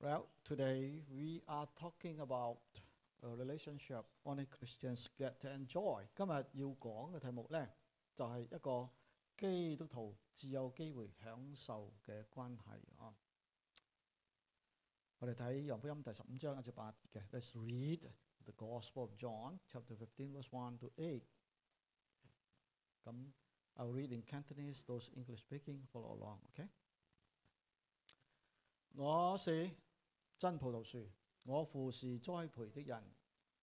Well, today we are talking about a relationship only Christians get to enjoy。今日要讲嘅题目呢，就系、一个基督徒只有机会享受嘅关系啊。我哋睇《羊福音》第十五章一至八节嘅，Let's read the Gospel of John, chapter fifteen, verse one to eight。咁 I'll read in Cantonese. Those English speaking follow along. OK。我是 真葡萄樹，我父是栽培的人。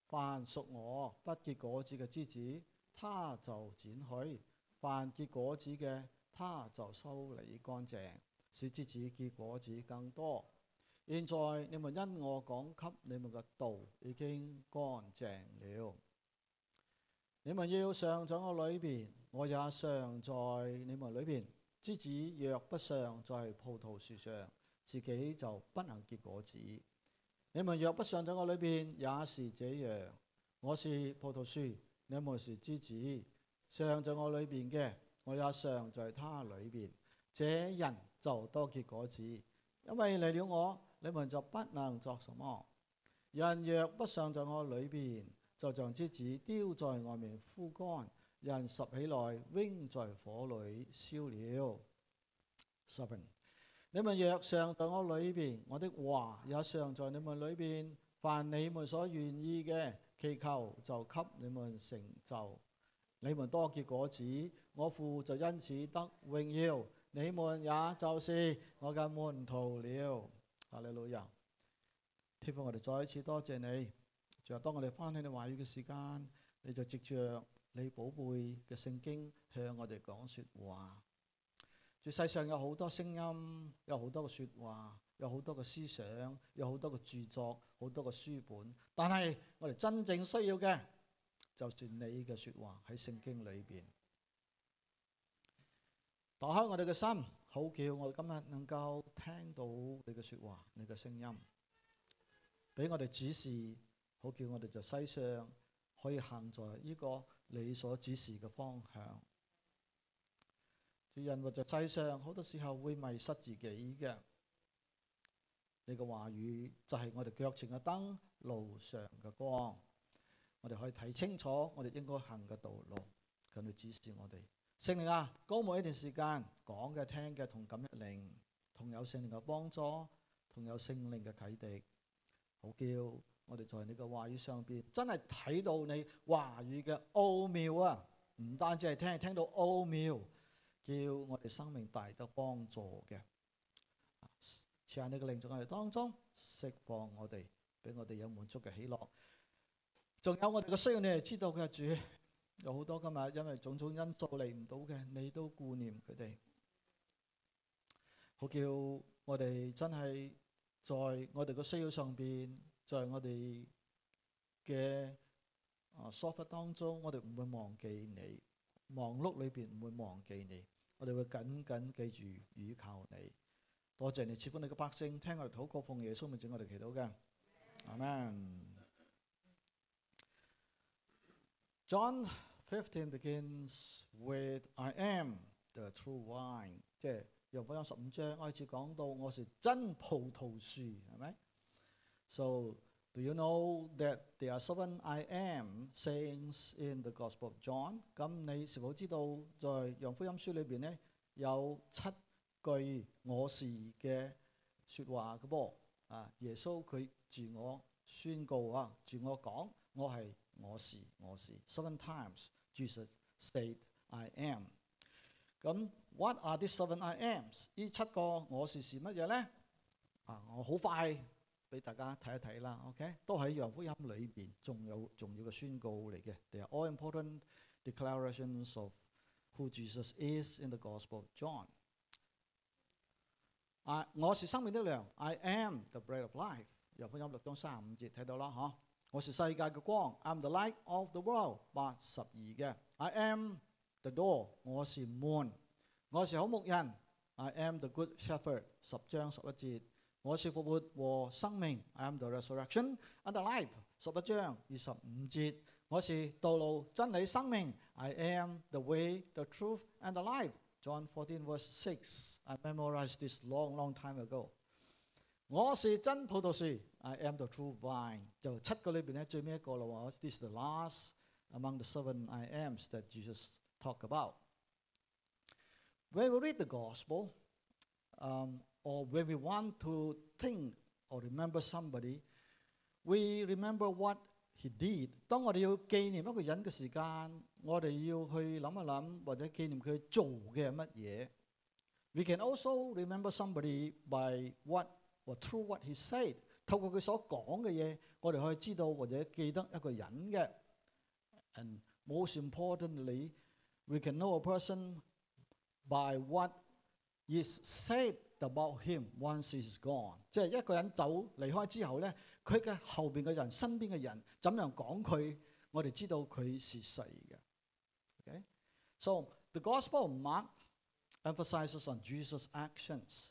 凡屬我不結果子嘅枝子，他就剪去；凡結果子嘅，他就修理乾淨，使枝子結果子更多。現在你們因我講給你們嘅道已經乾淨了，你們要常在我裏邊，我也常在你們裏邊。枝子若不常在葡萄樹上， 自己就不能結果子。你們若不常在我裏邊，也是這樣。我是葡萄樹，你們是枝子。常在我裏邊嘅，我也常在他裏邊。這人就多結果子，因為離了我，你們就不能作什麼。人若不常在我裏邊，就像枝子丟在外面枯乾，人拾起來扔在火裏燒了。Seven。 你們若常在我裏邊，我的話也常在你們裏邊。凡你們所願意嘅，祈求就給你們成就。你們多結果子，我父就因此得榮耀。你們也就是我嘅門徒了。哈利路亞！天父，我哋再一次多謝你。就係當我哋翻起你話語嘅時間，你就藉着你寶貝嘅聖經向我哋講説話。 在世上有好多聲音，有好多嘅説話，有好多嘅思想，有好多嘅著作，好多嘅書本。但係我哋真正需要嘅，就是你嘅説話喺聖經裏邊。打開我哋嘅心，好叫我哋今日能夠聽到你嘅説話，你嘅聲音，俾我哋指示，好叫我哋在世上可以行在呢個你所指示嘅方向。 人活在世上，好多時候會迷失自己嘅。你嘅話語就係我哋腳前嘅燈，路上嘅光。我哋可以睇清楚我哋應該行嘅道路，佢哋指示我哋。聖靈啊，高每一段時間講嘅、聽嘅同感一靈，同有聖靈嘅幫助，同有聖靈嘅啟迪，好叫我哋在你嘅話語上邊真係睇到你話語嘅奧妙啊！唔單止係聽，聽到奧妙。 叫我哋生命大得幫助嘅，賜下你嘅靈在我哋當中，釋放我哋，俾我哋有滿足嘅喜樂。仲有我哋嘅需要，你係知道嘅主，有好多今日因為種種因素嚟唔到嘅，你都顧念佢哋，好叫我哋真係在我哋嘅需要上邊，在我哋嘅啊疏忽當中，我哋唔會忘記你，忙碌裏邊唔會忘記你。 我哋會緊緊記住倚靠你，多謝你賜福你嘅百姓，聽我哋禱告，奉耶穌名字我哋祈禱嘅，阿門。John fifteen begins with I am the true vine，即係約翰十五章開始講到我是真葡萄樹，係咪？So Do you know that there are seven I am sayings in the Gospel of John？咁你是否知道在《羊福音书》里边咧有七句我是嘅说话嘅噃？啊，耶稣佢自我宣告啊，自我讲，我系我是我是。Seven times Jesus said I am。咁 What are these seven I ams？呢七个我是是乜嘢咧？啊，我好快。 俾大家睇一睇啦，OK，都喺《羊福音》里边，仲有重要嘅宣告嚟嘅。They are all important declarations of who Jesus is in the Gospel of John。啊，我是生命的粮，I am the bread of life。《羊福音》六章三十五节睇到啦，嗬。我是世界嘅光，I'm the light of the world。八十二嘅，I am the door，我是门。我是好牧人，I am the good shepherd。十章十一节。 我是复活和生命，I am the resurrection and the life。十一章二十五节，我是道路、真理、生命，I am the way, the truth and the life。John fourteen verse six。I memorized this long, long time ago。 我是真葡萄树，I am the true vine。就七个里边咧最尾一个咯喎，this is the last among the seven I ams that Jesus talk about. When we read the gospel, um, or when we want to think or remember somebody, we remember what he did。当我哋要纪念一个人嘅时间，我哋要去谂一谂，或者纪念佢做嘅系乜嘢。We can also remember somebody by what or through what he said。透过佢所讲嘅嘢，我哋可以知道或者记得一个人嘅。And most importantly, we can know a person by what is said about him once he's gone。即系一个人走离开之后咧，佢嘅后边嘅人、身边嘅人怎样讲佢，我哋知道佢是谁嘅。Okay? So the Gospel of Mark emphasizes on Jesus' actions。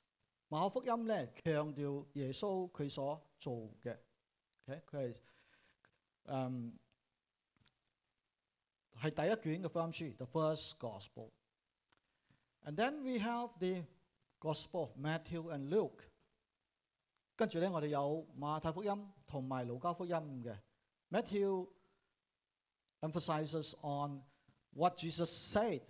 马可福音咧强调耶稣佢所做嘅。Okay? 佢系诶系第一卷嘅福音书，the first Gospel。And then we have the Gospel of Matthew and Luke。跟住咧，我哋有马太福音同埋路加福音嘅。Matthew emphasizes on what Jesus said，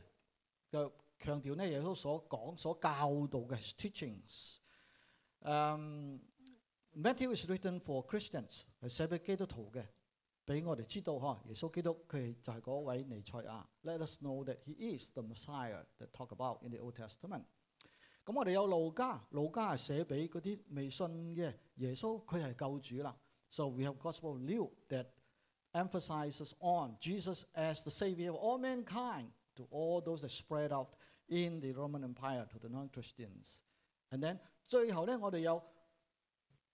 就强调咧耶稣所讲、所教导嘅 teachings。Um, Matthew is written for Christians，系写俾基督徒嘅，俾我哋知道嗬，耶稣基督佢就系嗰位弥赛亚。Let us know that he is the Messiah that talk about in the Old Testament。 咁我哋有路加，路加系写俾嗰啲未信嘅耶稣，佢系救主啦。So we have Gospel of Luke that emphasizes on Jesus as the Savior of all mankind to all those that spread out in the Roman Empire to the non-Christians. And then 最后咧，我哋有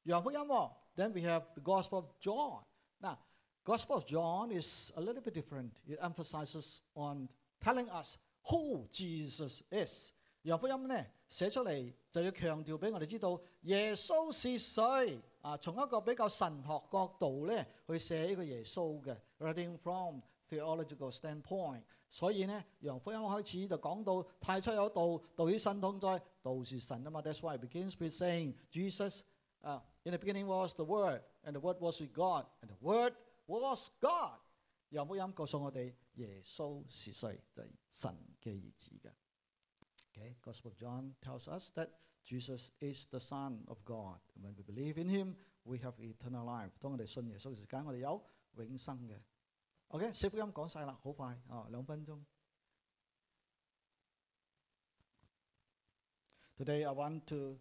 约翰福音喎。Then we have the Gospel of John. Now, Gospel of John is a little bit different. It emphasizes on telling us who Jesus is. 約翰福音咧寫出嚟就要強調俾我哋知道耶穌是誰啊，從一個比較神學角度咧去寫呢個耶穌嘅，writing from theological standpoint。所以咧，約翰福音開始就講到太初有道，道與神同在，道是神啊嘛。That's why it begins with saying Jesus，啊、uh,，in the beginning was the Word，and the Word was with God，and the Word was God。約翰福音告訴我哋耶穌是誰，就係、是、神嘅兒子嘅。 Okay, Gospel of John tells us that Jesus is the Son of God. When we believe in Him, we have eternal life. 当我哋信耶稣嘅时间，我哋有永生嘅。OK，四福音讲晒啦，好快啊，两分钟。Today I want to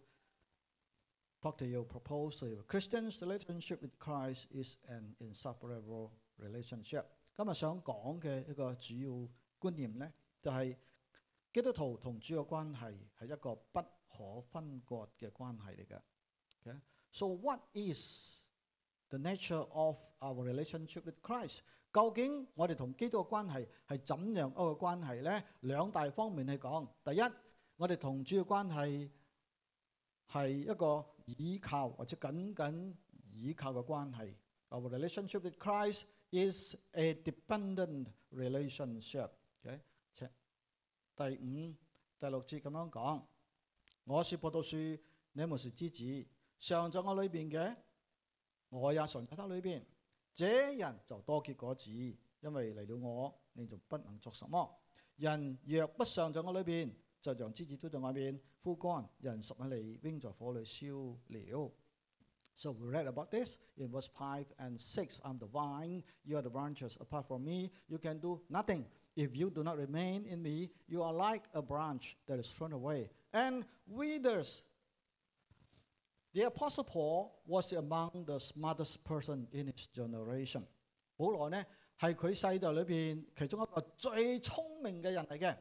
talk to you, propose to you. Christians' relationship with Christ is an inseparable relationship. 今日想讲嘅一个主要观念咧，就系、是。 基督徒同主嘅關係係一個不可分割嘅關係嚟嘅。Okay? So what is the nature of our relationship with Christ？究竟我哋同基督嘅關係係怎樣一個關係咧？兩大方面去講。第一，我哋同主嘅關係係一個倚靠或者僅僅倚靠嘅關係。Our relationship with Christ is a dependent relationship。Okay? 第五、第六节咁样讲：我是葡萄树，你们是枝子，常在我里边嘅，我也常在他里边。这人就多结果子，因为离了我，你就不能作什么。人若不常在我里边，就像枝子都在外面枯干，人拾起嚟扔在火里烧了。So we read about this in verse five and six. I'm the vine, you are the branches. Apart from me, you can do nothing. If you do not remain in me, you are like a branch that is thrown away and withers. The Apostle Paul was among the smartest person in his generation. 保罗呢系佢世代里边其中一个最聪明嘅人嚟嘅。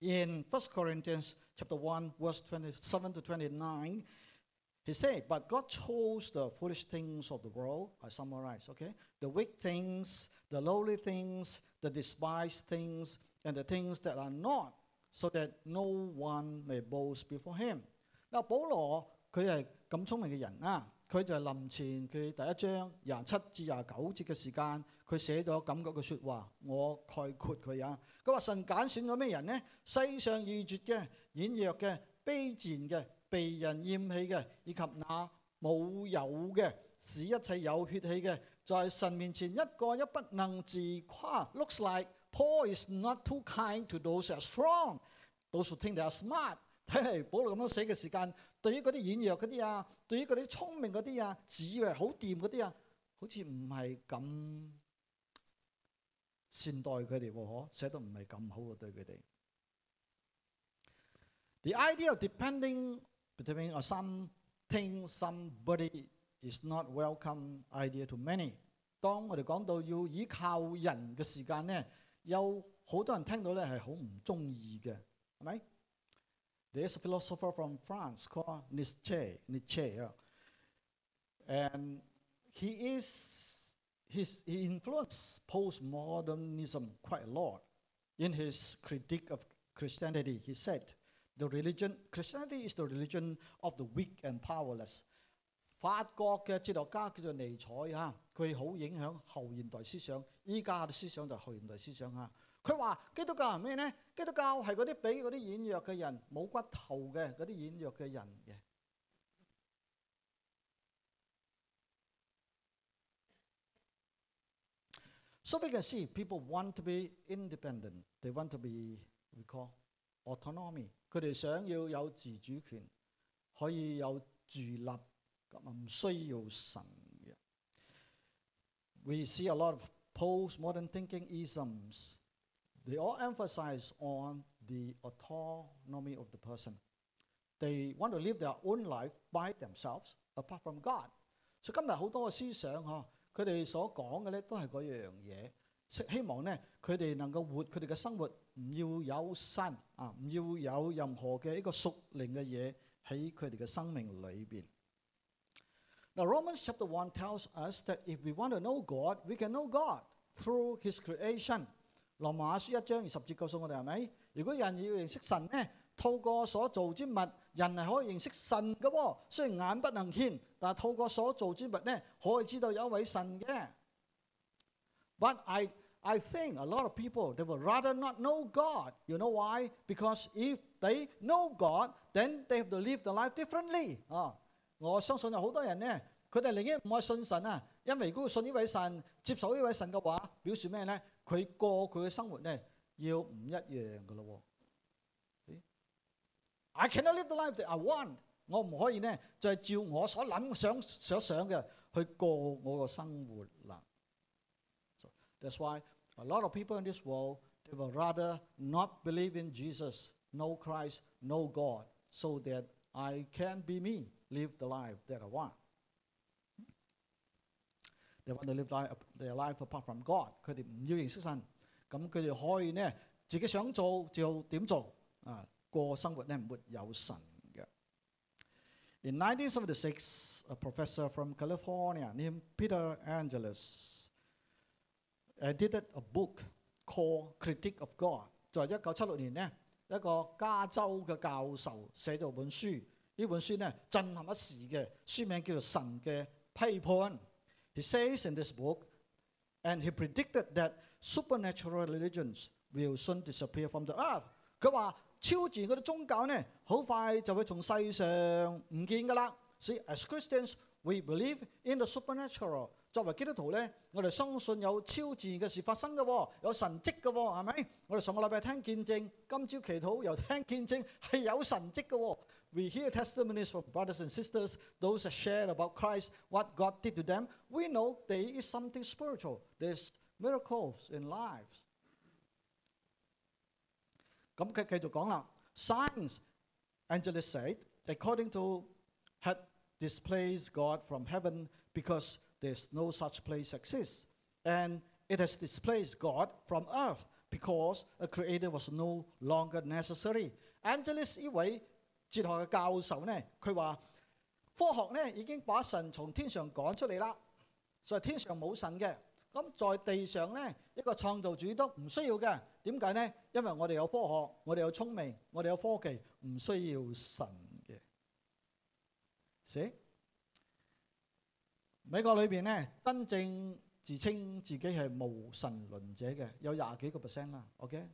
In 1 Corinthians chapter 1 verse 27 to 29, He said, But God chose the foolish things of the world, I summarize, okay? The weak things, the lowly things, the despised things, and the things that are not, so that no one may boast before him. Now, Paulo, he a 嗱，保羅佢係咁聰明嘅人啊！佢就係林前佢第一章廿七至廿九節嘅時間，佢寫咗咁嗰句説話，我概括佢啊。佢話神揀選咗咩人呢？世上愚拙嘅、軟弱嘅、卑賤嘅。被人厭棄嘅，以及那 冇有嘅，使一切有血氣嘅，在神面前一個也不能自誇。Looks like Paul is not too kind to those who are strong, those who think they are smart。睇嚟保羅咁樣寫嘅時間，對於嗰啲軟弱嗰啲啊，對於嗰啲聰明嗰啲啊，自以為好掂嗰啲啊，好似唔係咁善待佢哋喎，嗬，寫得唔係咁好嘅對佢哋。The idea of depending between on something, somebody is not welcome idea to many。当我哋讲到要依靠人嘅时间咧，有好多人听到咧系好唔中意嘅，系咪？There's a philosopher from France called Nietzsche, Nietzsche, and he is his he influenced postmodernism quite a lot. In his critique of Christianity, he said. The religion Christianity is the religion of the weak and powerless。法国嘅哲学家叫做尼采吓，佢好影响后现代思想。依家嘅思想就系后现代思想吓。佢话基督教系咩呢？基督教系嗰啲俾嗰啲软弱嘅人冇骨头嘅嗰啲软弱嘅人嘅。So we can see people want to be independent. They want to be we call autonomy。 佢哋想要有自主權，可以有自立，咁啊唔需要神嘅。We see a lot of postmodern thinking isms. They all emphasize on the autonomy of the person. They want to live their own life by themselves, apart from God. 所以今日好多嘅思想嗬，佢哋所講嘅咧都係嗰樣嘢。 希望咧，佢哋能够活佢哋嘅生活，唔要有神啊，唔要有任何嘅一个属灵嘅嘢喺佢哋嘅生命里边。Now Romans chapter one tells us that if we want to know God, we can know God through His creation。罗马书一章二十节告诉我哋系咪？如果人要认识神咧，透过所造之物，人系可以认识神嘅喎。虽然眼不能见，但系透过所造之物咧，可以知道有一位神嘅。But I I think a lot of people they would rather not know God. You know why? Because if they know God, then they have to live the life differently. 啊，我相信有好多人咧，佢哋宁愿唔爱信神啊，因为如果信呢位神、接受呢位神嘅话，表示咩咧？佢过佢嘅生活咧要唔一样嘅咯。I cannot live the life that I want。我唔可以咧，就系照我所谂、想、所想嘅去过我嘅生活啦。So that's why. a lot of people in this world, they would rather not believe in Jesus, no Christ, no God, so that I can be me, live the life that I want. They want to live their life apart from God. In 1976, a professor from California named Peter Angeles Angeles edited a book called Critique of God。在一九七六年呢，一个加州嘅教授写咗本书，呢本书呢震撼一时嘅，书名叫做《神嘅批判》。He says in this book, and he predicted that supernatural religions will soon disappear from the earth。佢话超自然嗰啲宗教呢，好快就会从世上唔见㗎啦。所以，as Christians, we believe in the supernatural。 作为基督徒咧，我哋相信有超自然嘅事发生嘅，有神迹嘅，系咪？我哋上个礼拜听见证，今朝祈祷又听见证，系有神迹嘅。We hear testimonies from brothers and sisters, those that share about Christ, what God did to them. We know there is something spiritual. There's miracles in lives. 咁佢继续讲啦。Science, Angeles said, according to had displaced God from heaven because There's no such place exists. And it has displaced God from earth because a creator was no longer necessary. Angeles 呢位哲學嘅教授呢，佢話科學呢已經把神從天上趕出嚟啦，所以天上冇神嘅。咁在地上呢，一個創造主都唔需要嘅。點解呢？因為我哋有科學，我哋有聰明，我哋有科技，唔需要神嘅。See? 美国里边咧，真正自称自己系无神论者嘅有廿几个 percent 啦。OK，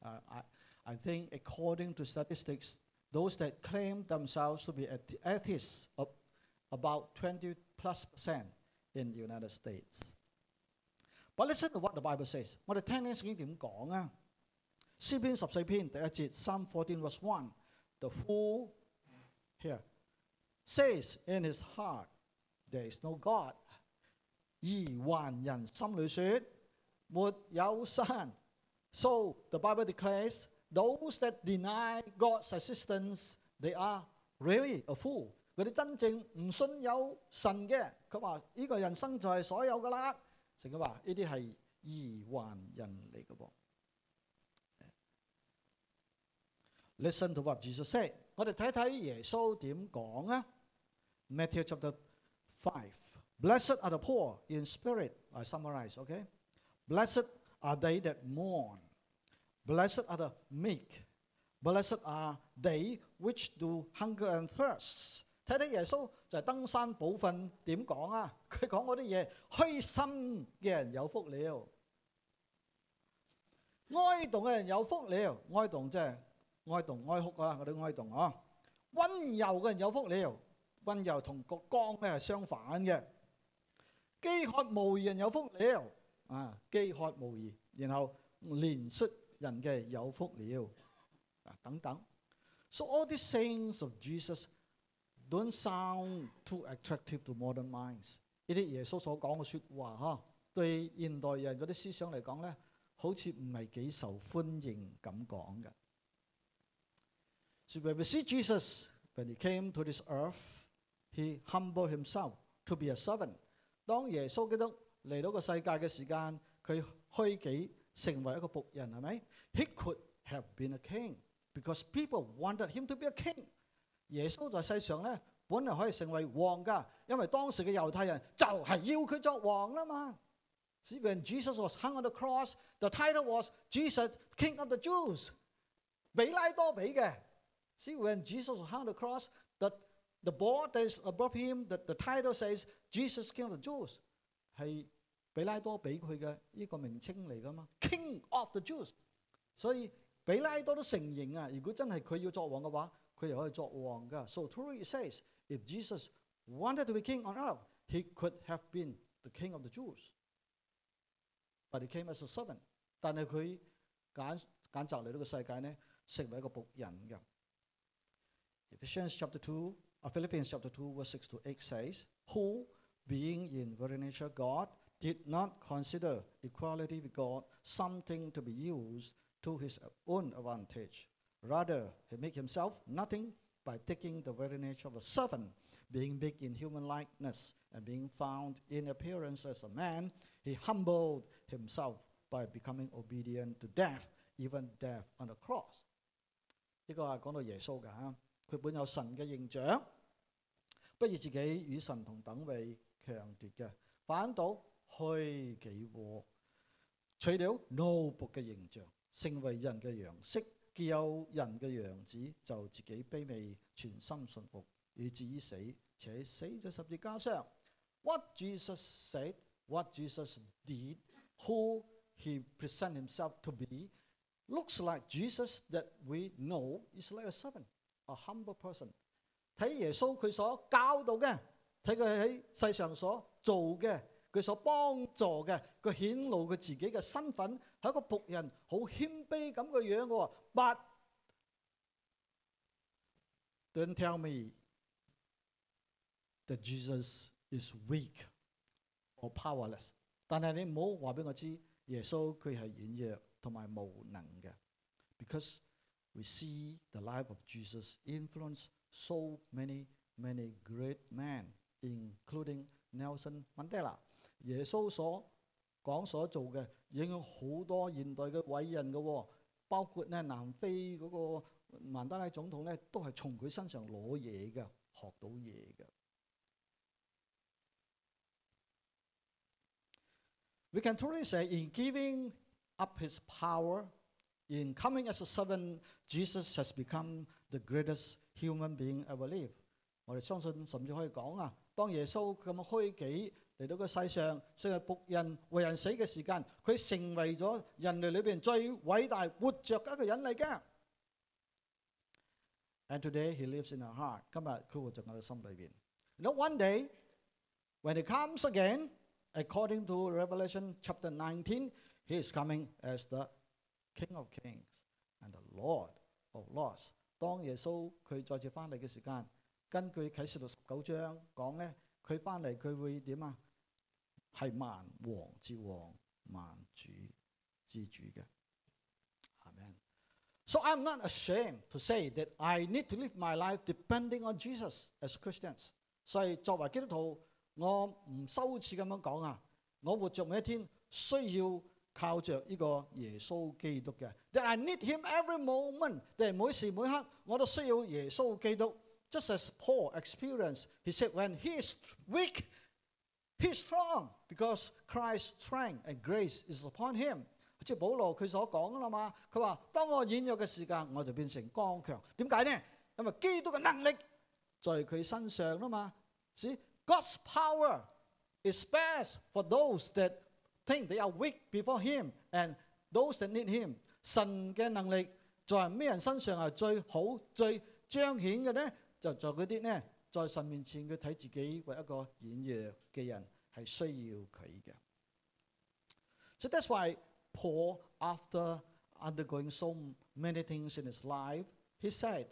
啊，I I think according to statistics, those that claim themselves to be atheists about 20 plus percent in the United States. But listen to what the Bible says. 我哋听听圣经点讲啊？诗篇十四篇第一节，Psalm 14 verse 1. The fool here says in his heart, There is no God. 而还人心里说，没有神。So the Bible declares those that deny God's existence, they are really a fool. 嗰啲真正唔信有神嘅，佢话呢个人生就系所有噶啦。成日话呢啲系疑幻人嚟嘅噃。Listen to what Jesus said。我哋睇睇耶稣点讲啊。Matthew chapter five。Blessed are the poor in spirit. I summarize, okay? Blessed are they that mourn. Blessed are the meek. Blessed are they which do hunger and thirst. 睇睇耶稣就系登山宝训点讲啊？佢讲嗰啲嘢，虚心嘅人有福了，哀慟嘅人有福了。哀慟即系哀慟哀哭啊！嗰啲哀慟啊，温柔嘅人有福了。 温柔同個剛咧係相反嘅。飢渴無義人有福了啊！飢渴無義，然後憐恤人嘅有福了啊！等等。So all these sayings of Jesus don't sound too attractive to modern minds。呢啲耶穌所講嘅説話，嚇對現代人嗰啲思想嚟講咧，好似唔係幾受歡迎咁講嘅。So when we see Jesus when he came to this earth, He humbled himself to be a servant. servant。當耶穌基督嚟到個世界嘅時間，佢虛己成為一個僕人，係咪？He could have been a king because people wanted him to be a king。耶穌在世上咧，本來可以成為王噶，因為當時嘅猶太人就係要佢作王啦嘛。When Jesus was hung on the cross, the title was Jesus, King of the Jews。彼拉多俾嘅。See when Jesus was hung on the cross, the board that is above him, the, the title says Jesus King of the Jews. Jews，係彼拉多俾佢嘅呢個名稱嚟噶嘛，King of the Jews。所以彼拉多都承認啊，如果真係佢要作王嘅話，佢又可以作王噶。So truly says if Jesus wanted to be king on earth, he could have been the king of the Jews, but he came as a servant. servant。但係佢揀揀擇嚟呢個世界呢，成為一個僕人嘅。Ephesians chapter two. Philippians chapter two, verse six to eight says, "Who, being in very nature God, did not consider equality with God something to be used to his own advantage. Rather, he made himself nothing by taking the very nature of a servant, being big in human likeness, and being found in appearance as a man, he humbled himself by becoming obedient to death, even death on the cross. 呢个系讲到耶稣㗎吓， 佢本有神嘅形象，不以自己與神同等為強奪嘅，反倒虛己和，取了奴僕嘅形象，成為人嘅樣式。既有人嘅樣子，就自己卑微，全心信服，以至於死，且死在十字架上。What Jesus said, what Jesus did, who he present himself to be, looks like Jesus that we know is like a servant, a humble person。睇耶穌佢所教導嘅，睇佢喺世上所做嘅。佢所幫助嘅，佢顯露佢自己嘅身份係一個僕人，好謙卑咁嘅樣嘅喎。But don't tell me that Jesus is weak or powerless。但係你唔好話俾我知，耶穌佢係軟弱同埋無能嘅。Because we see the life of Jesus influence so many many great men, including Nelson Mandela。耶稣所讲所做嘅影响好多现代嘅伟人嘅喎，包括咧南非嗰个曼德拉总统咧，都系从佢身上攞嘢嘅，学到嘢嘅。We can truly say in giving up his power, in coming as a servant, Jesus has become the greatest human being ever lived。我哋相信甚至可以讲啊，当耶稣咁虚己。嚟到个世上，成为仆人为人死嘅时间，佢成为咗人类里边最伟大活着嘅一个人嚟嘅。And today he lives in our heart。今日佢活在我哋心里边。 You know, one day, when he comes again, according to Revelation chapter 19, he is coming as the King of Kings and the Lord of Lords。当耶稣佢再次翻嚟嘅时间，根据启示录十九章讲咧，佢翻嚟佢会点啊？系万王之王、万主之主嘅。Amen. So I'm not ashamed to say that I need to live my life depending on Jesus as Christians。所以作为基督徒，我唔羞耻咁样讲啊，我活着每一天需要 靠着呢個耶穌基督嘅。That I need Him every moment，即每時每刻我都需要耶穌基督。Just as Paul experienced, he said, when he is weak, he's strong because Christ's strength and grace is upon him。即係保羅佢所講噶啦嘛，佢話：當我軟弱嘅時間，我就變成剛強。點解呢？因為基督嘅能力在佢身上啦嘛。See, God's power is best for those that think they are weak before Him and those that need Him。神嘅能力在咩人身上系最好、最彰显嘅呢？就在嗰啲呢，在神面前佢睇自己为一个软弱嘅人系需要佢嘅。So that's why Paul, after undergoing so many things in his life, he said,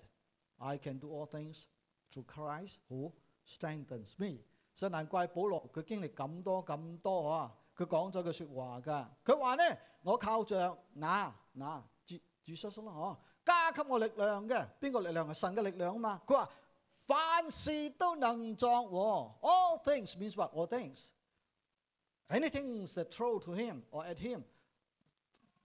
I can do all things through Christ who strengthens me。所以难怪保罗佢经历咁多咁多啊， 佢讲咗句说话㗎。佢话呢，我靠着那那主主耶稣啦，嗬，加给我力量嘅，边个力量系神嘅力量啊嘛。佢话凡事都能作和，all things means what? All things. Anything that throw to him or at him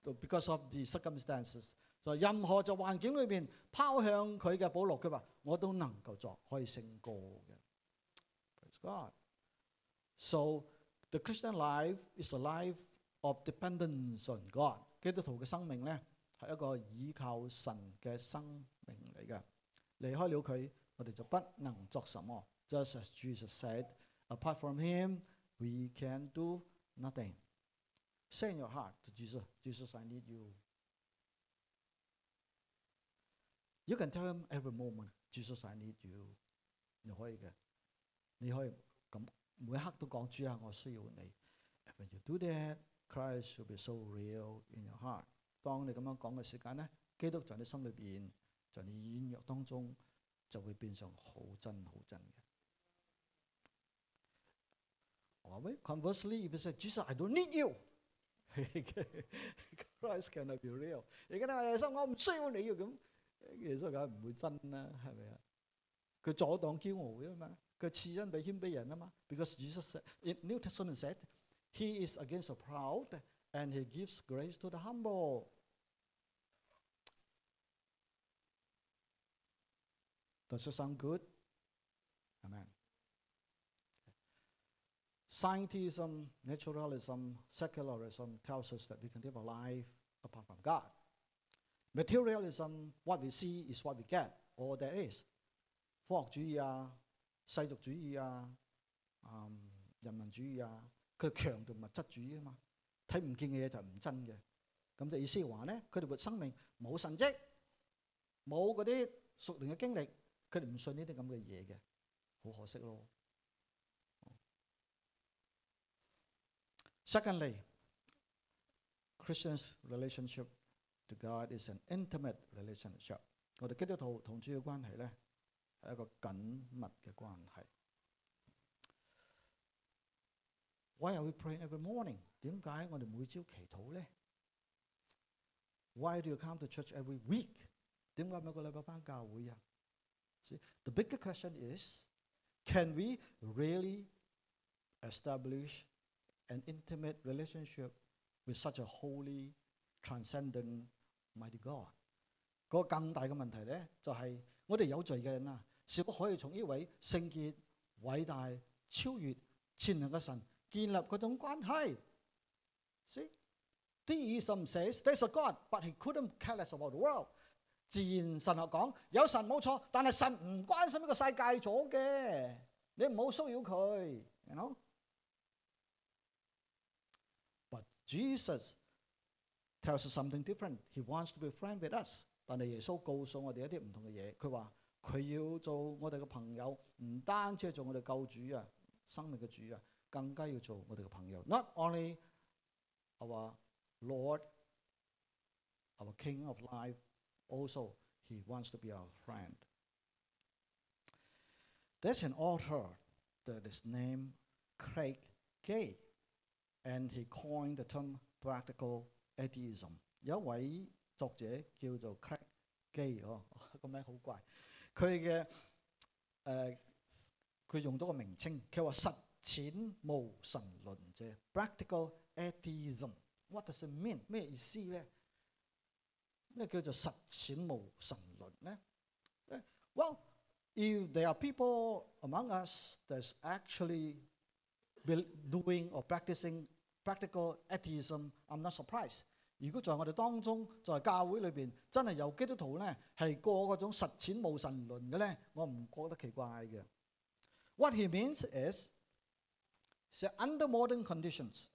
because of the circumstances，就任何就环境里边抛向佢嘅保罗，佢话我都能够作，可以胜过嘅。Praise God. So the Christian life is a life of dependence on God。基督徒嘅生命咧系一个依靠神嘅生命嚟嘅。离开了佢，我哋就不能作什么。Just as Jesus said, apart from Him, we can do nothing. Say in your heart to Jesus, Jesus, I need you. You can tell him every moment, Jesus, I need you。你可以嘅，你可以咁 每一刻都講主啊，我需要你。When you do that, Christ will be so real in your heart。當你咁樣講嘅時間咧，基督在你心裏邊，在你軟弱當中，就會變成好真好真嘅。Or conversely, if you say, Jesus, I don't need you。Christ cannot be real。而家你話耶穌，我唔需要你嘅咁，耶穌梗係唔會真啦，係咪啊？佢阻擋驕傲嘅嘛， 佢赐恩俾谦卑人啊嘛。Because Jesus said, in New Testament said, He is against the proud and He gives grace to the humble。Does it sound good? Amen. Scientism, naturalism, secularism tells us that we can live a life apart from God. Materialism, what we see is what we get, all there is. 科学主义啊、 世俗主義啊、嗯、人民主義啊，佢強調物質主義啊嘛，睇唔見嘅嘢就唔真嘅。咁就意思話咧，佢哋活生命冇神蹟，冇嗰啲屬靈嘅經歷，佢哋唔信呢啲咁嘅嘢嘅，好可惜咯。Secondly, Christian's relationship to God is an intimate relationship。我哋基督徒同主嘅關係咧 係一個緊密嘅關係。Why are we praying every morning？點解我哋每朝祈禱咧？Why do you come to church every week？點解每個禮拜返教會啊？See, the bigger question is, can we really establish an intimate relationship with such a holy, transcendent, mighty God。嗰個更大嘅問題咧，就係我哋有罪嘅人啊， 是否可以從呢位聖潔、偉大、超越、全能嘅神建立嗰種關係？See, theism says there's a God, but he couldn't care less about the world。自然神學講有神冇錯，但係神唔關心呢個世界咗嘅，你唔好騷擾佢，you know。Jesus tells us something different. He wants to be friend with us. 但係耶穌告訴我哋一啲唔同嘅嘢。佢話 佢要做我哋嘅朋友，唔单止系做我哋救主啊，生命嘅主啊，更加要做我哋嘅朋友。Not only our Lord, our King of life, also He wants to be our friend. There's an author that is named Craig Gay, and he coined the term practical atheism. 有一位作者叫做 Craig Gay 哦，个名好怪。 佢嘅誒，佢用咗個名稱，佢話實踐無神論者 （practical atheism）。What does it mean？咩意思咧？咩叫做實踐無神論咧？Well, if there are people among us that's actually doing or practicing practical atheism, I'm not surprised. 如果在我哋当中，在教会里边真系有基督徒咧，系过嗰种实践无神论嘅咧，我唔觉得奇怪嘅。What he means is, so under modern conditions,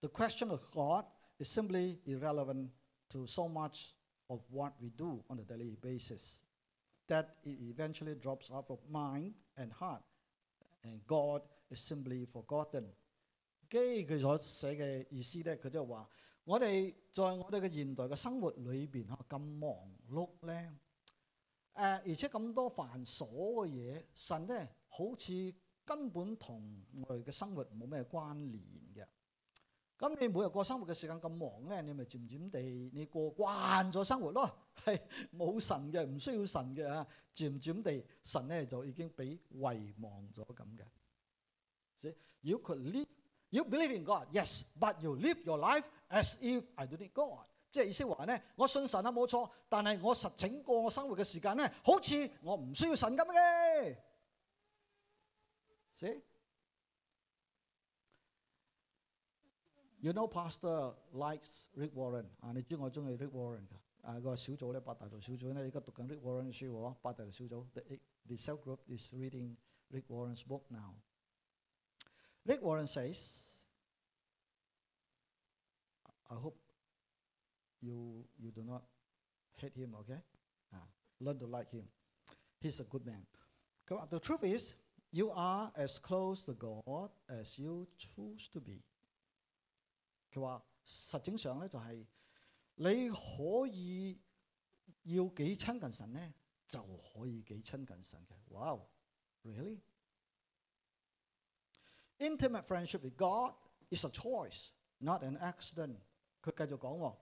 the question of God is simply irrelevant to so much of what we do on a daily basis, that it eventually drops off of mind and heart, and God is simply forgotten。基于佢所写嘅意思咧，佢就话。 我哋在我哋嘅現代嘅生活裏邊嚇咁忙碌咧，誒而且咁多繁瑣嘅嘢，神咧好似根本同我哋嘅生活冇咩關聯嘅。咁你每日過生活嘅時間咁忙咧，你咪漸漸地你過慣咗生活咯，係冇神嘅，唔需要神嘅嚇，漸漸地神咧就已經俾遺忘咗咁嘅。所以如果佢呢 ？You believe in God, yes, but you live your life as if I don't need God。即系意思话咧，我信神啊冇错，但系我实践过我生活嘅时间咧，好似我唔需要神咁嘅。See? You know, Pastor likes Rick Warren 啊，你知我中意 Rick Warren 㗎。啊个小组咧，八大道小组咧，而家读紧 Rick Warren 嘅书喎。八大道小组，the the cell group is reading Rick Warren's book now。 Rick Warren says, I hope you, you do not hate him, okay? Uh, learn to like him. He's a good man. The truth is, you are as close to God as you choose to be. 佢话实证上咧就系你可以要几亲近神咧，就可以几亲近神嘅。Wow, really? Intimate friendship with God is a choice, not an accident。佢继续讲，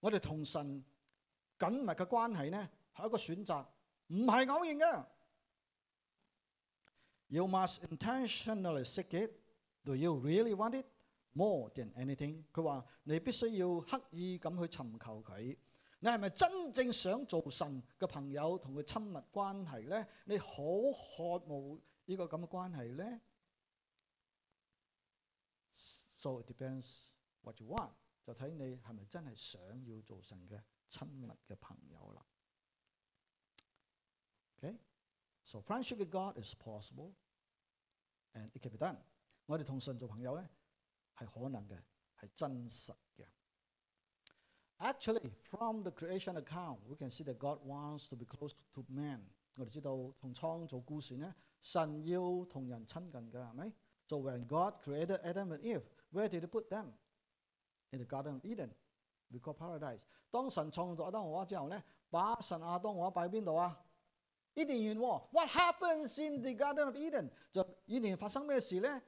我哋同神紧密嘅关系呢系一个选择，唔系偶然嘅。You must intentionally seek it. Do you really want it more than anything？佢话你必须要刻意咁去寻求佢。你系咪真正想做神嘅朋友，同佢亲密关系咧？你好渴慕呢个咁嘅关系咧 ？So it depends what you want，就睇你系咪真系想要做神嘅亲密嘅朋友啦。Okay，so friendship with God is possible and it can be done。我哋同神做朋友咧系可能嘅，系真实嘅。Actually, from the creation account, we can see that God wants to be close to man。我哋知道从创造故事咧，神要同人亲近嘅，系咪？So when God created Adam and Eve。 Where did he put them? In the Garden of Eden, we call paradise. 当神创造亚当夏娃之后咧，把神亚当夏娃摆喺边度啊？伊甸园喎。What happens in the Garden of Eden？就伊甸发生咩事咧？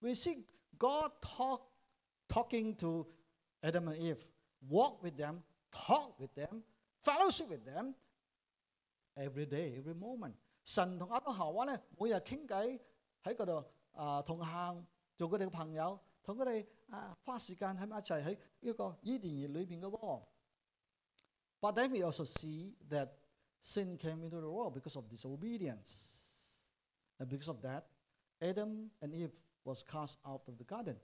We see God talk talking to Adam and Eve, walk with them, talk with them, fellowship with them every day, every moment。神同亚当夏娃咧，每日倾偈喺嗰度啊同行，做佢哋嘅朋友。 同佢哋啊花時間喺埋一齊喺呢個伊甸園裏邊嘅喎。But then we also see that sin came into the world because of disobedience. And because of that, Adam and Eve was cast out of the garden.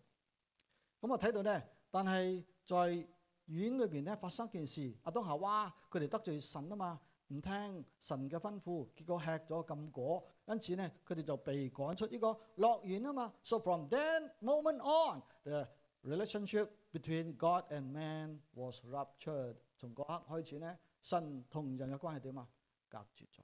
咁我睇到咧，但係在院裏邊咧發生件事，阿當夏娃佢哋得罪神啊嘛。唔聽神嘅吩咐，結果吃咗禁果， 因此咧佢哋就被赶出呢个乐园啊嘛。So from that moment on, the relationship between God and man was ruptured。从嗰刻开始咧，神同人嘅关系点啊？隔绝咗。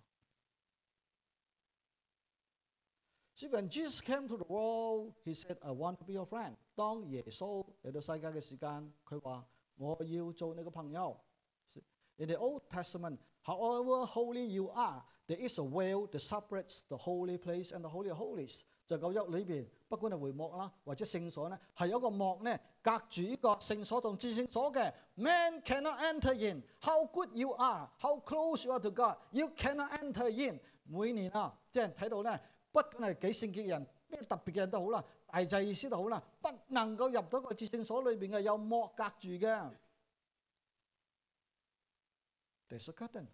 See, when Jesus came to the world, he said, I want to be your friend. 当耶稣嚟到世界嘅时间，佢话我要做你嘅朋友。In the Old Testament, however holy you are, there is a veil that separates the holy place and the holy of holies。就旧约里边，不管系会幕啦，或者圣所咧，系有个幕咧隔住呢个圣所同至圣所嘅。Man cannot enter in. How good you are, how close you are to God, you cannot enter in。每年啊，即系睇到咧。不管系几圣洁嘅人，咩特别嘅人都好啦，大祭司都好啦，不能够入到个至圣所里边嘅，有幕隔住嘅。There's a curtain.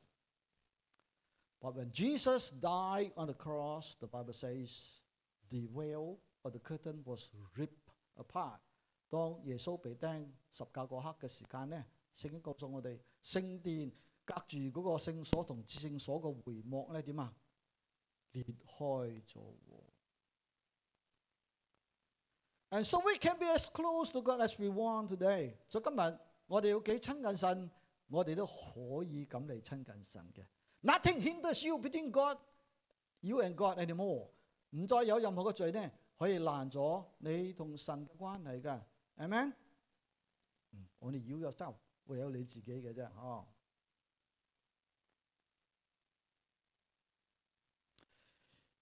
But when Jesus died on the cross, the Bible says the veil or the curtain was ripped apart. 当耶稣被钉十架嗰刻嘅时间咧，圣经告诉我哋，圣殿隔住嗰个圣所同至圣所嘅回幕咧点啊？裂开咗。And so we can be as close to God as we want today。所以今日我哋要几亲近神，我哋都可以咁嚟亲近神嘅。 Nothing hinders you between God, you and God anymore。唔再有任何嘅罪呢，可以拦咗你同神嘅关系嘅。Amen。我哋 you yourself，唯有你自己嘅啫，嗬。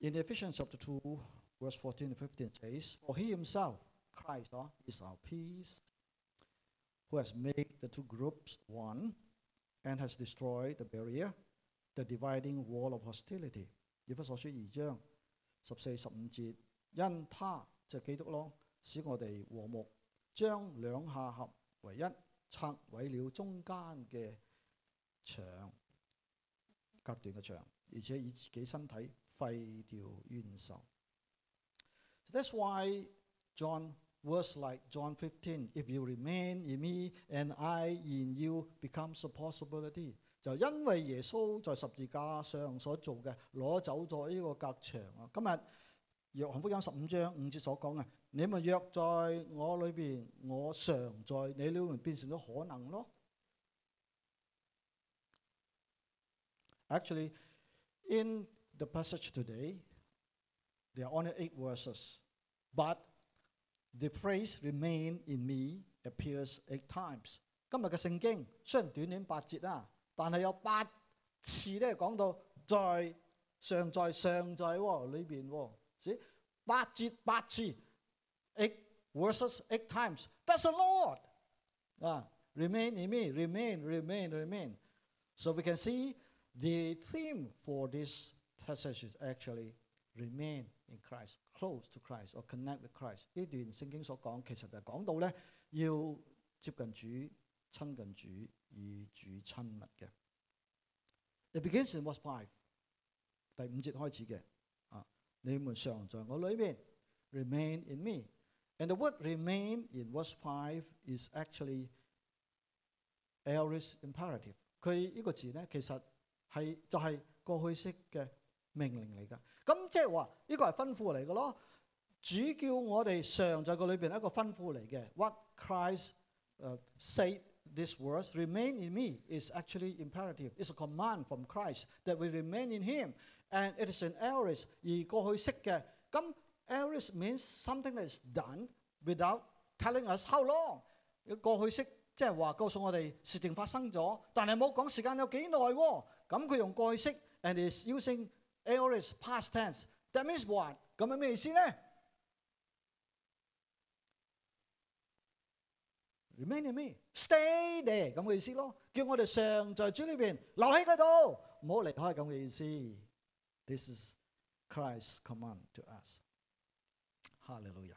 In Ephesians chapter 2, verse 14 and 15 says, For he himself, Christ, uh, is our peace, who has made the two groups one and has destroyed the barrier, the dividing wall of hostility. 以弗所书二章十四十五节，因他就基督咯，使我哋和睦，将两下合为一，拆毁了中间嘅墙，隔断嘅墙，而且以自己身体。废掉冤仇。So that's why John words like John 15, if you remain in me and I in you becomes a possibility。 就因為耶穌在十字架上所做嘅，攞走咗呢個隔牆啊！今日約翰福音十五章五節所講啊，你們若在我裏邊，我常在你裏面，變成咗可能咯。Actually, in the passage today, there are only eight verses, but the phrase remain in me appears eight times. 今日嘅聖經雖然短短八節啦， 但系有八次咧讲到在常在常在喎里边喎，是八节八次，eight verses eight times. That's the Lord. 啊，remain in me, remain, remain, remain. So we can see the theme for this passage is actually remain in Christ, close to Christ or connect with Christ。呢段圣经所讲，其实就系讲到咧要接近主、亲近主、 與主親密嘅。It begins in verse five，第五節開始嘅啊，你們常在我裏面，remain in me。And the word remain in verse five is actually aorist imperative。佢呢個字咧，其實係就係過去式嘅。命令嚟噶，咁即係話呢個係吩咐嚟嘅咯。主叫我哋常在個裏邊一個吩咐嚟嘅。What Christ、uh, said these words, remain in me, is actually imperative. It's a command from Christ that we remain in Him, and it is an aorist 而过去式嘅。咁 aorist means something that is done without telling us how long。过去式即系话告诉我哋事情发生咗，但系冇讲时间有几耐喎。咁佢用过去式，and is using aorist past tense. That means what？咁系咩意思咧 ？Remain in me, stay there 咁嘅意思咯，叫我哋常在主里边留喺嗰度，唔好离开咁嘅意思。This is Christ's command to us. Hallelujah.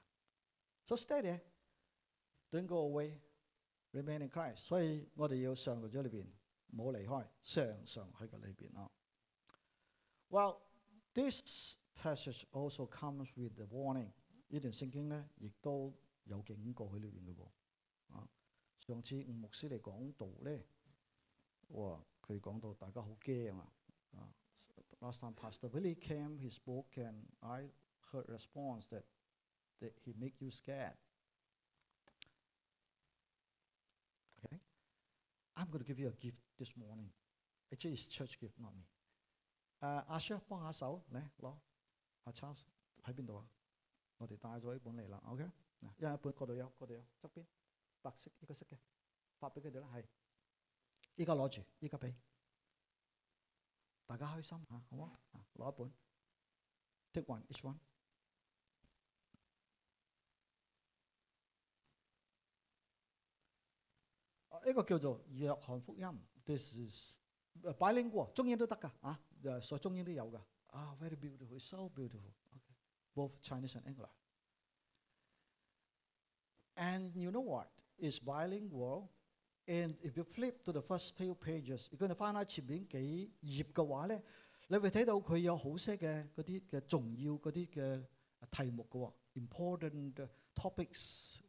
So stay there, don't go away. Remain in Christ. 所以我哋要常在主里边，唔好离开，常常喺个里边咯。Well, this passage also comes with the warning。呢段圣经咧，亦都有警告喺里边嘅喎。 啊，上次吴牧师嚟讲道咧，哇，佢讲到大家好惊啊！啊，last time Pastor Billy came, he spoke, and I heard response that that he make you scared. Okay, I'm going to give you a gift this morning. Actually, it's church gift, not me. 诶阿 Sir 帮下手，嚟攞阿 Charles 喺边度啊？我哋带咗呢本嚟啦，OK？嗱，一人一本，嗰度有，嗰度有，侧边 白色呢個色嘅，發俾佢哋啦，係。依家攞住，依家俾，大家開心嚇，好冇？攞一本，take one each one。呢個叫做約翰福音，this is bilingual，中英都得㗎啊，誒，所中英都有㗎。啊，very beautiful，so beautiful，both Chinese and English。And you know what is bilingual？And if you flip to the first few pages，如果你翻喺前面几页嘅话咧，你会睇到佢有好些嘅嗰啲嘅重要嗰啲嘅题目嘅喎，important topics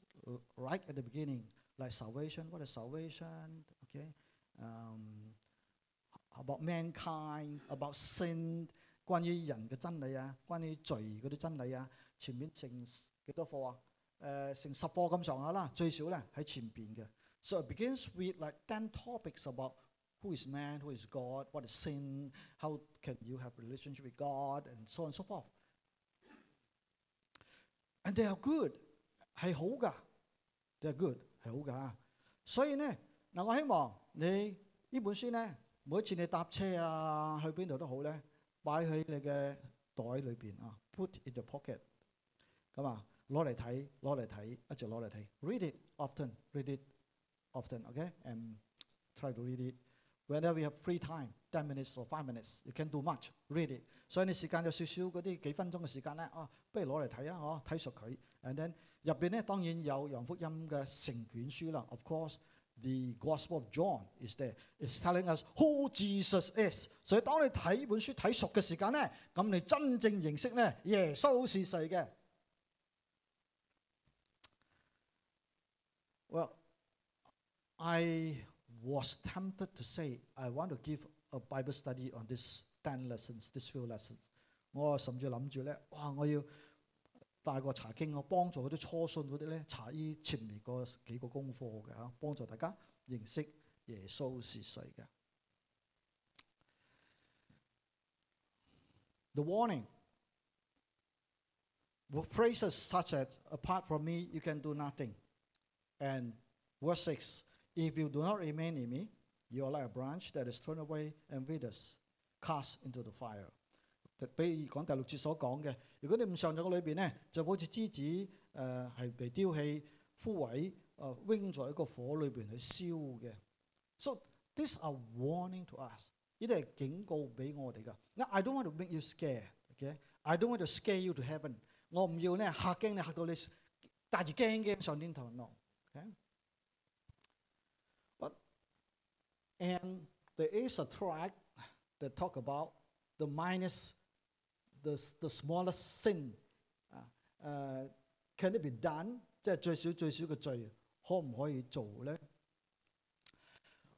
right at the beginning，like salvation，what is salvation？OK，um，about mankind，about sin，关于人嘅真理啊，关于罪嗰啲真理啊，前面成几多课啊？ 诶，成十课咁上下啦，最少咧喺前边嘅。So it begins with like 10 topics about who is man, who is God, what is sin, how can you have relationship with God, and so on and so forth. And they are good，系好噶，they are good 系好噶。所以咧，嗱我希望你呢本书咧，每一次你搭车啊，去边度都好咧，摆喺你嘅袋里边啊，put in the pocket，咁啊 攞嚟睇，攞嚟睇，一直攞嚟睇，read it often，read it。often, okay? And try to read it. Whenever you have free time, 10 minutes or 5 minutes, you can do much, read it. 所以你时间有少少嗰啲几分钟嘅时间咧，啊，不如攞嚟睇啊，嗬，睇熟佢。And then 入边咧当然有杨福音嘅成卷书啦。Of course, the Gospel of John is there. It's telling us who Jesus is. 所以当你睇本书睇熟嘅时间咧，咁你真正认识咧耶稣是谁嘅。 Well. I was tempted to say I want to give a Bible study on this ten lessons, this few lessons。我甚至谂住咧，哇！我要带个查经，我帮助嗰啲初信嗰啲咧查依前面嗰几个功课嘅吓，帮助大家认识耶稣是谁嘅。The warning with phrases such as apart from me you can do nothing and verse six if you do not remain in me, you are like a branch that is thrown away and withers, cast into the fire。比如讲第六节所讲嘅，如果你唔上咗个里边咧，就好似枝子诶系被丢弃、枯萎，诶扔在一个火里边去烧嘅。So these are warning to us，呢啲系警告俾我哋噶。Now I don't want to make you scared，OK？I don't want to scare you to heaven。我唔要咧吓惊你吓到你带住惊惊上天堂 ，no，OK？And there is a track that talk about the minus, the the smallest sin. 啊，诶，can it be done？即系最少最少嘅罪，可唔可以做咧？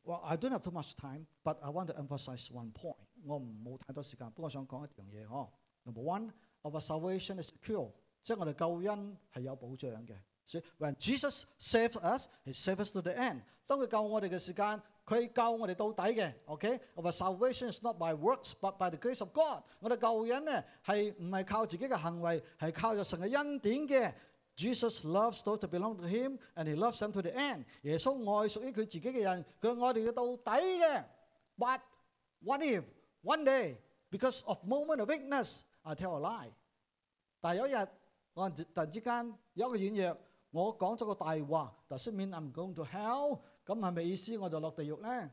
Well, I don't have too much time, but I want to emphasize one point. 我唔冇太多时间，不过想讲一样嘢嗬。Number one, our salvation is secure，即系我哋救恩系有保障嘅。 所以，when Jesus saves us, He saves us to the end。当佢救我哋嘅时间。佢救我哋到底嘅，OK？Our salvation is not by works, but by the grace of God。我哋救人咧系唔系靠自己嘅行为，系靠着神嘅恩典嘅。Jesus loves those that belong to Him, and He loves them to the end。耶稣爱属于佢自己嘅人，佢爱我哋嘅到底嘅。But what if one day, because of moment of weakness, I tell a lie？但系有一日我突然之间有一个软弱， 我講咗個大話，Does it mean I'm going to hell？咁係咪意思我就落地獄咧？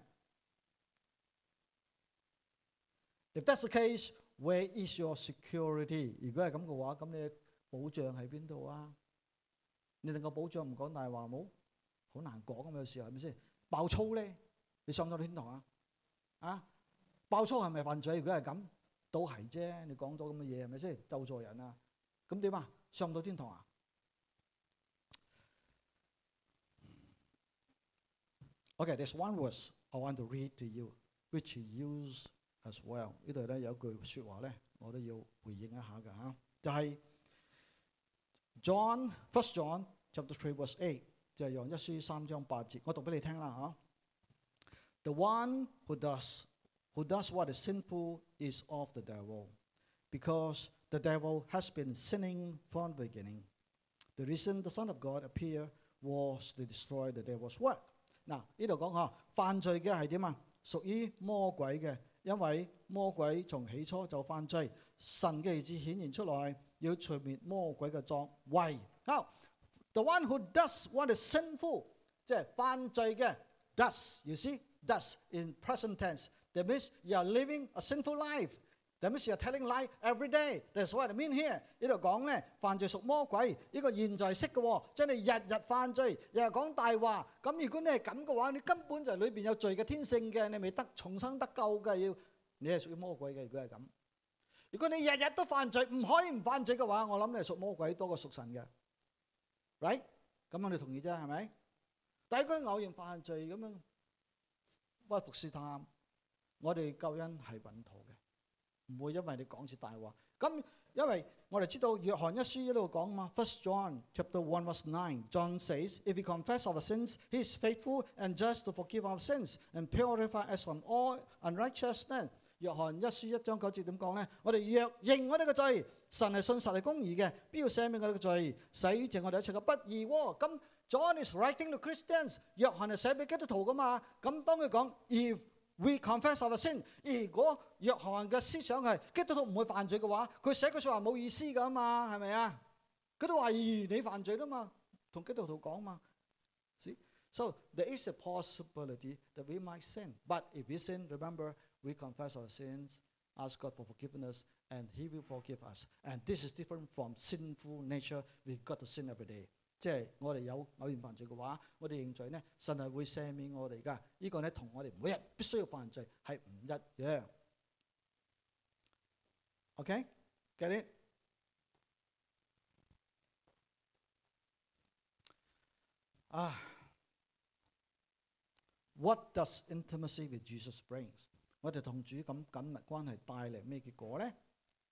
If that's the case, where is your security？如果係咁嘅話，咁你保障喺邊度啊？你能夠保障唔講大話冇？好難講咁有時候係咪先？爆粗咧，你上到天堂啊？啊，爆粗係咪犯罪？如果係咁，都係啫。你講咗咁嘅嘢係咪先？咒助人啊？咁點啊？上唔到天堂啊 ？Okay, there's one verse I want to read to you, which he used as well。呢度咧有句说话咧，我都要回应一下嘅吓，就系 John First John chapter three verse eight，就系杨一书三章八节，我读俾你听啦吓。The one who does who does what is sinful is of the devil, because the devil has been sinning from the beginning. The reason the Son of God appeared was to destroy the devil's work. 嗱，呢度講嚇犯罪嘅係點啊？屬於魔鬼嘅，因為魔鬼從起初就犯罪，神嘅兒子顯現出來，要除滅魔鬼嘅作為。Now, the one who does what is sinful，即係犯罪嘅，does，you see，does in present tense。That means you are living a sinful life. That means you are telling lie every day. That's what I mean here. 呢度講咧，犯罪屬魔鬼，呢個現在式嘅喎，即係你日日犯罪，日日講大話。咁如果你係咁嘅話，你根本就係裏邊有罪嘅天性嘅，你未得重生得救嘅，要你係屬於魔鬼嘅。如果係咁，如果你日日都犯罪，唔可以唔犯罪嘅話，我諗你係屬魔鬼多過屬神嘅，right？咁我哋同意啫，係咪？但係如果偶然犯罪咁樣，屈服試探。我哋救恩係穩妥嘅， 唔会因为你讲次大话。咁因为我哋知道约翰一书一路讲嘛，First John chapter one verse nine, John says, If we confess our sins, He is faithful and just to forgive our sins and purify us from all unrighteousness。约翰一书一章九节点讲咧？我哋若认我哋嘅罪，神系信实系公义嘅，必要赦免我哋嘅罪，洗净我哋一切嘅不义。咁 John is writing to Christians，约翰系写俾基督徒噶嘛？咁当佢讲 if We confess our sin。如果约翰嘅思想系基督徒唔会犯罪嘅话，佢写句说话冇意思噶嘛，系咪啊？佢都怀疑你犯罪啦嘛，同基督徒讲嘛。See? So there is a possibility that we might sin. But if we sin, remember, we confess our sins, ask God for forgiveness, and He will forgive us. And this is different from sinful nature. We got to sin every day. 即係我哋有偶然犯罪嘅話，我哋認罪咧，神係會赦免我哋噶。呢個咧同我哋每日必須要犯罪係唔一樣。OK，get it？啊，What does intimacy with Jesus brings？我哋同主咁緊密關係帶嚟咩結果咧？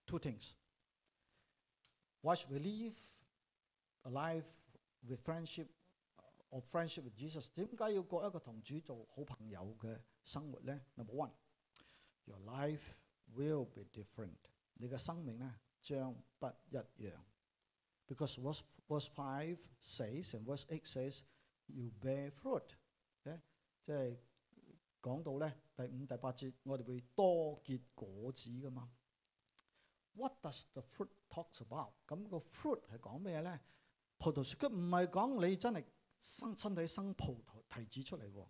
Two things. Why should we live a life with friendship or friendship with Jesus，点解要过一个同主做好朋友嘅生活咧？Number one，your life will be different。你嘅生命咧将不一样。Because verse verse five says and verse eight says you bear fruit。诶，即系讲到咧第五、第八节，我哋会多结果子噶嘛。What does the fruit talks about？咁个 fruit 系讲咩咧？ 葡萄树，佢唔系讲你真系生身体生葡萄提子出嚟喎，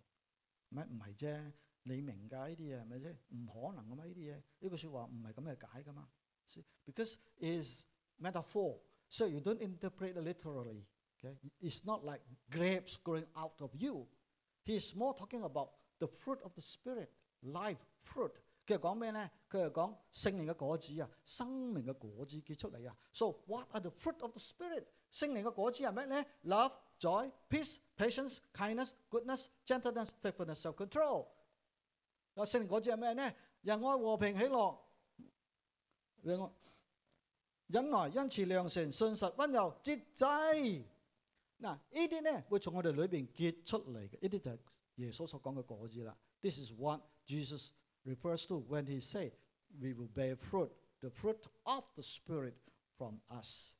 咪唔系啫？你明㗎呢啲嘢系咪啫？唔可能㗎嘛呢啲嘢，呢句说话唔系咁嘅解㗎嘛。Because is metaphor, so you don't interpret it literally. Okay, it's not like grapes growing out of you. He's more talking about the fruit of the spirit, life fruit. 佢系讲咩咧？佢系讲圣灵嘅果子啊，生命嘅果子结出嚟啊。So what are the fruit of the spirit？圣灵嘅果子系咩咧？Love, joy, peace, patience, kindness, goodness, gentleness, faithfulness, self-control。啊，圣灵果子系咩咧？仁爱、和平、喜乐、忍耐、恩慈、良善、信实、温柔、节制。嗱，呢啲咧会从我哋里边结出嚟嘅，呢啲就系耶稣所讲嘅果子啦。This is what Jesus refers to when he say we will bear fruit, the fruit of the Spirit from us.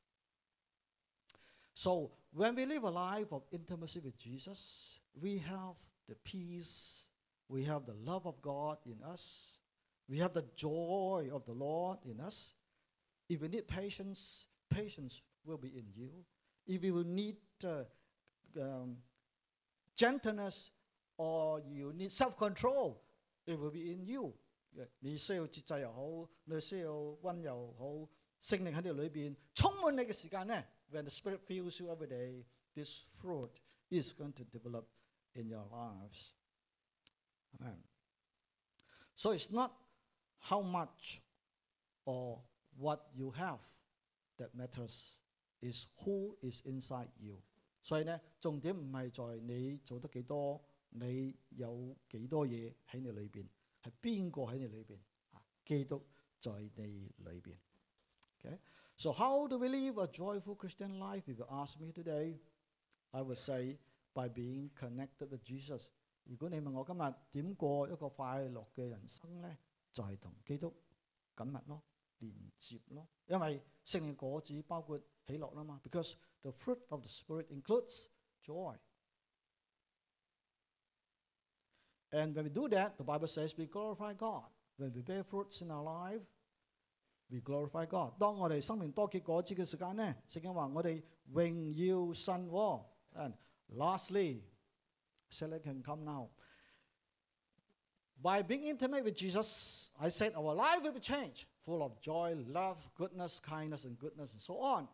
So when we live a life of intimacy with Jesus, we have the peace, we have the love of God in us, we have the joy of the Lord in us. If we need patience, patience will be in you. If you need uh, um, gentleness or you need self-control, it will be in you。你需要节制又好，你需要温柔好，圣灵喺你里边充满你嘅时间咧。When the Spirit fills you every day, this fruit is going to develop in your lives. Amen. So it's not how much or what you have that matters, is who is inside you. 所以咧，重点唔系在你做得几多。 你有幾多嘢喺你裏邊？係邊個喺你裏邊？啊，基督在你裏邊。Okay? So how do we live a joyful Christian life? If you ask me today, I would say by being connected with Jesus。如果你問我今日點過一個快樂嘅人生咧，就係同基督緊密咯， 連接咯。因為聖靈果子包括喜樂啦嘛，because the fruit of the spirit includes joy。 And when we do that, the Bible says we glorify God. When we bear fruits in our life, we glorify God。当我哋生命多结果子嘅时间呢，圣经话我哋荣耀神喎。And lastly, Sally can come now. By being intimate with Jesus, I said our life will be changed, full of joy, love, goodness, kindness, and goodness, and so on。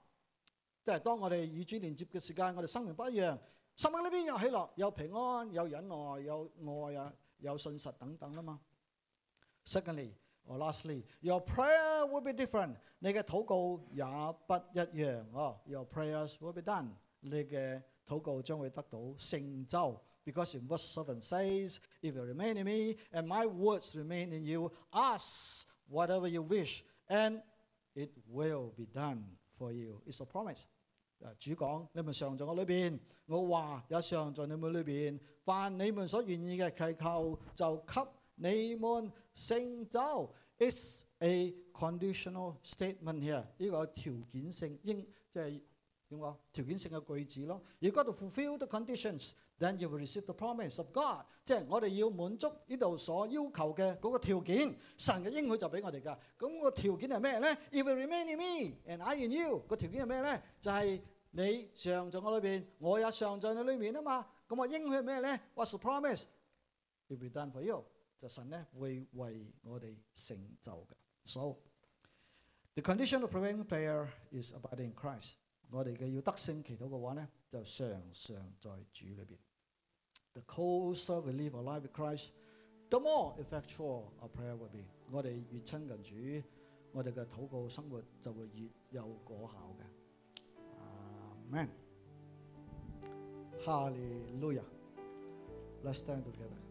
即系当我哋与主连接嘅时间，我哋生命不一样。 生命里边有喜乐、有平安、有忍耐、有爱啊、有信实等等啦嘛。Secondly, or lastly, your prayer will be different。你嘅祷告也不一样哦。Your prayers will be done。你嘅祷告将会得到成就。Because in verse 7 says, If you remain in me and my words remain in you, ask whatever you wish, and it will be done for you. It's a promise. 主講：你們常在我裏邊，我話也常在你們裏邊。凡你們所願意嘅祈求，就給你們成就。It's a conditional statement here。呢個條件性應即係點講？條件性嘅句子咯。You got to fulfill the conditions。 then you will receive the promise of God。即系我哋要满足呢度所要求嘅嗰个条件，神嘅应许就俾我哋㗎。咁个条件系咩咧？If you remain in me and I in you，个条件系咩咧？就系你常在我里边，我也常在你里面啊嘛。咁我应许系咩咧？What's the promise? It will be done for you。就神咧会为我哋成就嘅。So the condition of praying prayer is abiding in Christ。我哋嘅要得胜祈祷嘅话咧，就常常在主里边。 The closer we live our life with Christ, the more effectual our prayer will be。我哋越亲近主，我哋嘅祷告生活就会越有果效嘅。Amen。哈利路亚。Let's stand together。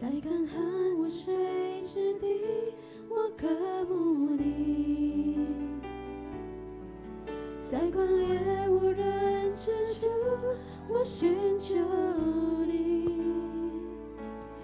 在干旱无水之地，我渴慕你；在旷野无人之处，我寻求你。